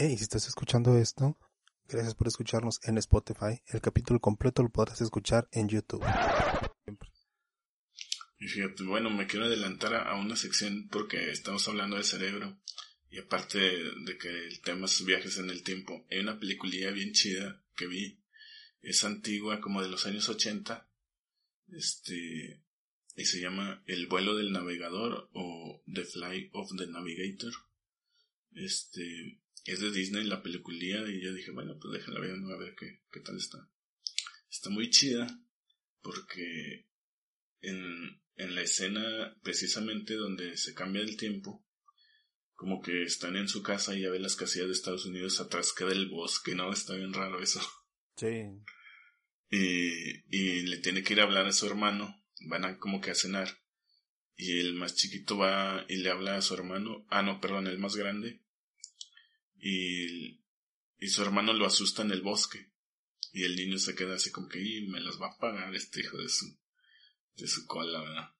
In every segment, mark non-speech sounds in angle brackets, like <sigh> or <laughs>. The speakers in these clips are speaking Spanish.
Hey, si estás escuchando esto, gracias por escucharnos en Spotify. El capítulo completo lo podrás escuchar en YouTube. Y fíjate, bueno, me quiero adelantar a una sección porque estamos hablando del cerebro. Y aparte de que el tema es viajes en el tiempo, hay una peliculilla bien chida que vi. Es antigua, como de los años 80. Este, y se llama El vuelo del navegador o The Flight of the Navigator. Este, es de Disney la peliculilla y yo dije, bueno, pues déjala ver, a ver qué, qué tal está. Está muy chida porque en, en la escena precisamente donde se cambia el tiempo, como que están en su casa y ya ve las casillas de Estados Unidos atrás queda el bosque, ¿no? Está bien raro eso. Sí. Y, y le tiene que ir a hablar a su hermano, van a como que a cenar. Y el más chiquito va y le habla a su hermano, ah no, perdón, el más grande. Y, y su hermano lo asusta en el bosque. Y el niño se queda así como que, y me los va a pagar este hijo de su, de su cola, ¿verdad?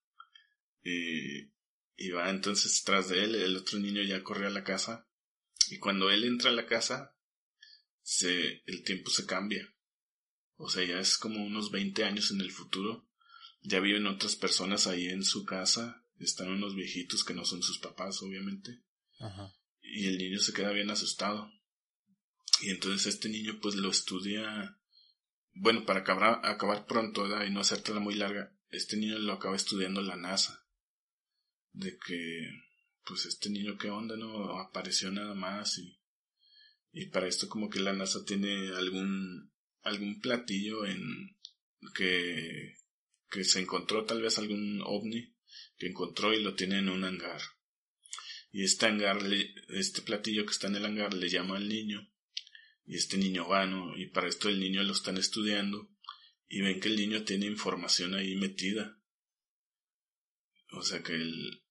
Y, y va entonces tras de él, el otro niño ya corre a la casa. Y cuando él entra a la casa, se, el tiempo se cambia. O sea, ya es como unos 20 años en el futuro. Ya viven otras personas ahí en su casa. Están unos viejitos que no son sus papás, obviamente. Ajá. Y el niño se queda bien asustado. Y entonces este niño pues lo estudia. Bueno, para acabar, acabar pronto y no hacértela muy larga, este niño lo acaba estudiando la NASA. De que, pues este niño qué onda, no apareció nada más y, y para esto como que la NASA tiene algún, algún platillo en que, que se encontró tal vez algún ovni que encontró y lo tiene en un hangar. Y este hangar, le- este platillo que está en el hangar le llama al niño y este niño va, ¿no? Y para esto el niño lo están estudiando y ven que el niño tiene información ahí metida. O sea que el,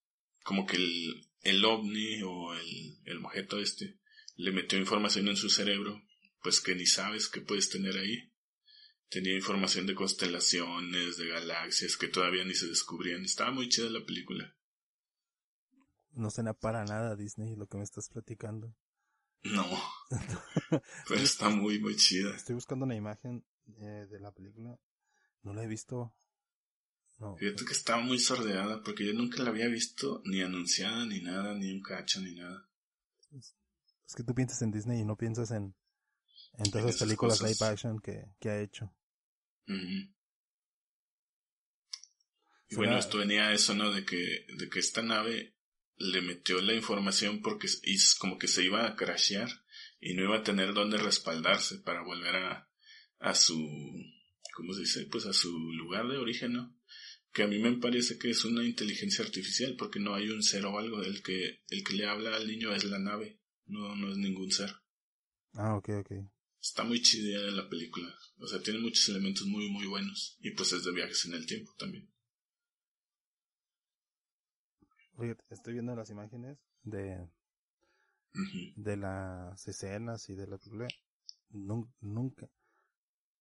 como que el, el ovni o el, el objeto este le metió información en su cerebro, pues que ni sabes que puedes tener ahí. Tenía información de constelaciones, de galaxias que todavía ni se descubrían. Estaba muy chida la película. No suena para nada Disney lo que me estás platicando. No, <laughs> pero está muy, muy chida. Estoy buscando una imagen eh, de la película. No la he visto. No. Fíjate que estaba muy sordeada porque yo nunca la había visto ni anunciada ni nada, ni un cacho ni nada. Es que tú piensas en Disney y no piensas en, en todas esas películas cosas. live action que, que ha hecho. Y bueno, esto venía a eso, ¿no? De que, de que esta nave le metió la información porque s- y s- como que se iba a crashear y no iba a tener dónde respaldarse para volver a, a su, ¿cómo se dice? Pues a su lugar de origen, ¿no? Que a mí me parece que es una inteligencia artificial porque no hay un ser o algo. El que, el que le habla al niño es la nave, no, no es ningún ser. Ah, ok, ok. Está muy chida la película. O sea, tiene muchos elementos muy, muy buenos. Y pues es de viajes en el tiempo también. Estoy viendo las imágenes de, de las escenas y de la película. Nun- nunca,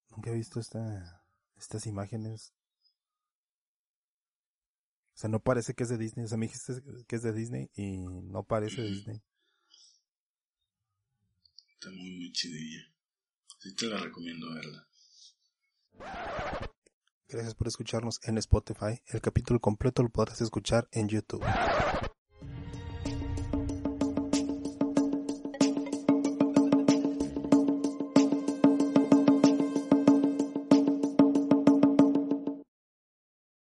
nunca he visto esta, estas imágenes. O sea, no parece que es de Disney. O sea, me dijiste que es de Disney y no parece. Disney. Está muy, muy chidilla. Sí te la recomiendo verla. Gracias por escucharnos en Spotify. El capítulo completo lo podrás escuchar en YouTube.